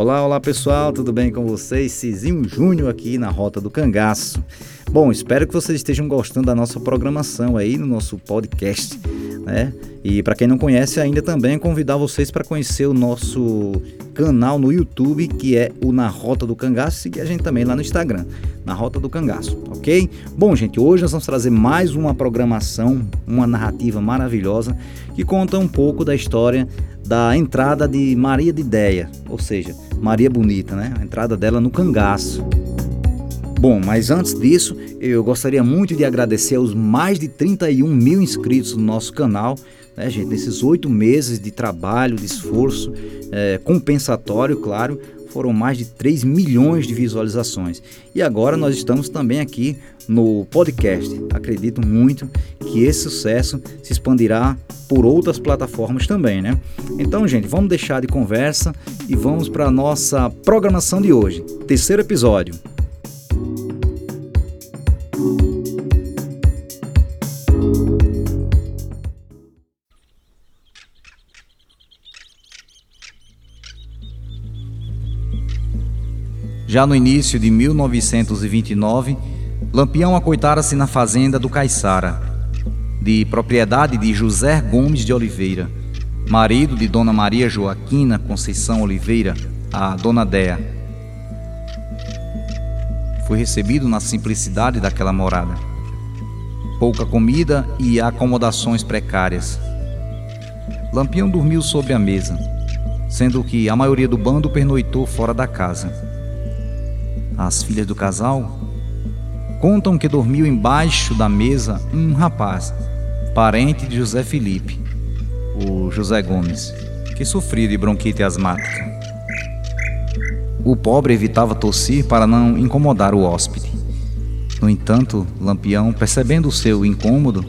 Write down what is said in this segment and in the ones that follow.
Olá, olá pessoal, tudo bem com vocês? Cizinho Júnior aqui na Rota do Cangaço. Bom, espero que vocês estejam gostando da nossa programação aí no nosso podcast, né? E para quem não conhece ainda também convidar vocês para conhecer o nosso canal no YouTube, que é o Na Rota do Cangaço, seguir a gente também lá no Instagram, Na Rota do Cangaço, ok? Bom, gente, hoje nós vamos trazer mais uma programação, uma narrativa maravilhosa que conta um pouco da história da entrada de Maria de Ideia, ou seja, Maria Bonita, né? A entrada dela no cangaço. Bom, mas antes disso, eu gostaria muito de agradecer aos mais de 31 mil inscritos no nosso canal, né, gente? Nesses oito meses de trabalho, de esforço, é, compensatório, claro, foram mais de 3 milhões de visualizações. E agora nós estamos também aqui no podcast. Acredito muito que esse sucesso se expandirá por outras plataformas também, né? Então, gente, vamos deixar de conversa e vamos para a nossa programação de hoje. Terceiro episódio. Já no início de 1929, Lampião acoitara-se na fazenda do Caiçara, de propriedade de José Gomes de Oliveira, marido de Dona Maria Joaquina Conceição Oliveira, a Dona Dea. Foi recebido na simplicidade daquela morada. Pouca comida e acomodações precárias. Lampião dormiu sobre a mesa, sendo que a maioria do bando pernoitou fora da casa as filhas do casal, contam que dormiu embaixo da mesa um rapaz, parente de José Felipe, o José Gomes, que sofria de bronquite asmática. O pobre evitava tossir para não incomodar o hóspede. No entanto, Lampião, percebendo o seu incômodo,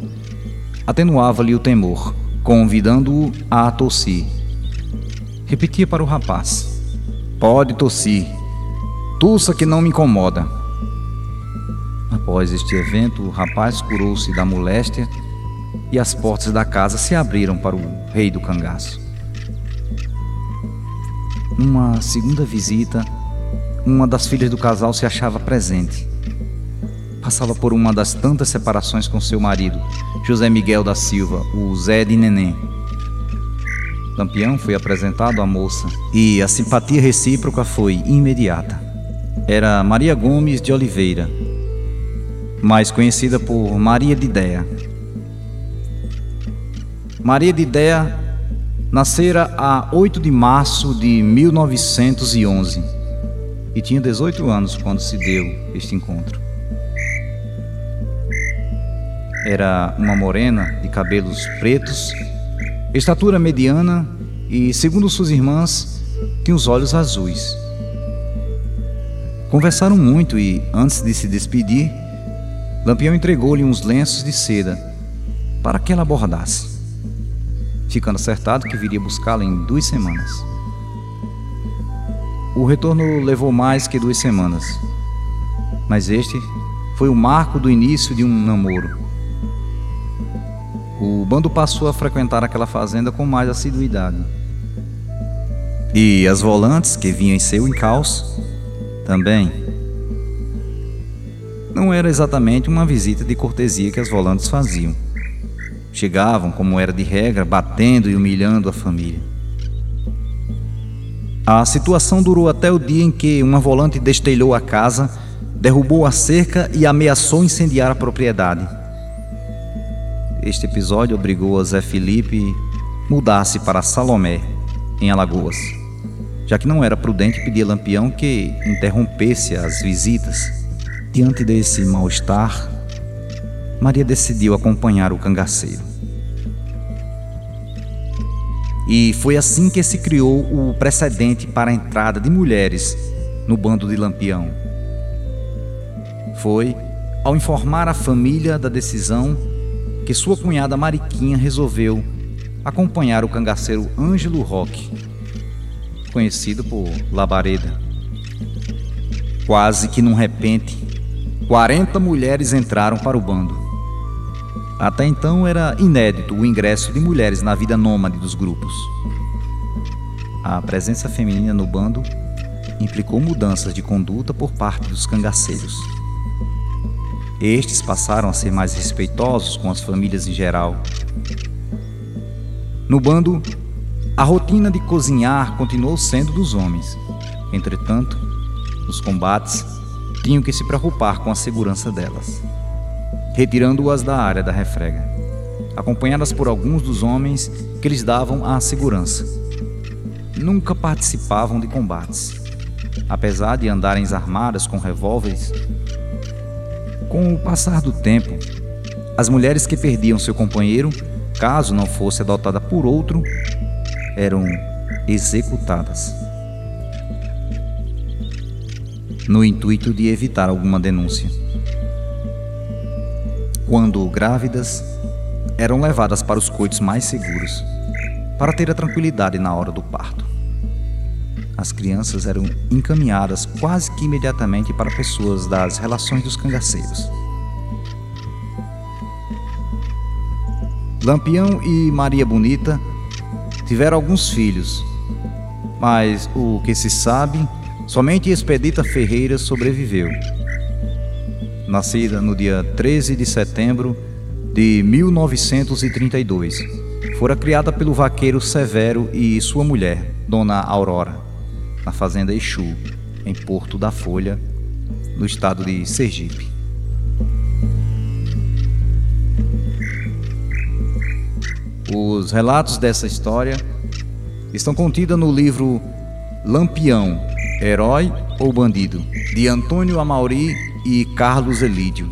atenuava-lhe o temor, convidando-o a tossir. Repetia para o rapaz: Pode tossir, Tussa que não me incomoda. Após este evento, o rapaz curou-se da moléstia e as portas da casa se abriram para o rei do cangaço. Numa segunda visita, uma das filhas do casal se achava presente. Passava por uma das tantas separações com seu marido, José Miguel da Silva, o Zé de Neném. Lampião foi apresentado à moça e a simpatia recíproca foi imediata era Maria Gomes de Oliveira, mais conhecida por Maria de Ideia. Maria de Ideia nascera a 8 de março de 1911 e tinha 18 anos quando se deu este encontro. Era uma morena de cabelos pretos, estatura mediana e, segundo suas irmãs, tinha os olhos azuis. Conversaram muito e, antes de se despedir, Lampião entregou-lhe uns lenços de seda para que ela abordasse, ficando acertado que viria buscá-la em duas semanas. O retorno levou mais que duas semanas, mas este foi o marco do início de um namoro. O bando passou a frequentar aquela fazenda com mais assiduidade. E as volantes que vinham em seu encalço também. Não era exatamente uma visita de cortesia que as volantes faziam. Chegavam, como era de regra, batendo e humilhando a família. A situação durou até o dia em que uma volante destelhou a casa, derrubou a cerca e ameaçou incendiar a propriedade. Este episódio obrigou a Zé Felipe mudar-se para Salomé, em Alagoas já que não era prudente pedir a Lampião que interrompesse as visitas. Diante desse mal-estar, Maria decidiu acompanhar o cangaceiro. E foi assim que se criou o precedente para a entrada de mulheres no bando de Lampião. Foi ao informar a família da decisão que sua cunhada Mariquinha resolveu acompanhar o cangaceiro Ângelo Roque conhecido por Labareda. Quase que num repente, 40 mulheres entraram para o bando. Até então era inédito o ingresso de mulheres na vida nômade dos grupos. A presença feminina no bando implicou mudanças de conduta por parte dos cangaceiros. Estes passaram a ser mais respeitosos com as famílias em geral. No bando, a rotina de cozinhar continuou sendo dos homens. Entretanto, nos combates, tinham que se preocupar com a segurança delas, retirando-as da área da refrega, acompanhadas por alguns dos homens que lhes davam a segurança. Nunca participavam de combates, apesar de andarem armadas com revólveres com o passar do tempo, as mulheres que perdiam seu companheiro, caso não fosse adotada por outro, eram executadas. No intuito de evitar alguma denúncia. Quando grávidas, eram levadas para os coitos mais seguros, para ter a tranquilidade na hora do parto. As crianças eram encaminhadas quase que imediatamente para pessoas das relações dos cangaceiros. Lampião e Maria Bonita tiveram alguns filhos, mas o que se sabe, somente Expedita Ferreira sobreviveu. Nascida no dia 13 de setembro de 1932, fora criada pelo vaqueiro Severo e sua mulher, Dona Aurora na fazenda Exu, em Porto da Folha, no estado de Sergipe. Os relatos dessa história estão contidos no livro Lampião, Herói ou Bandido, de Antônio Amauri e Carlos Elídio.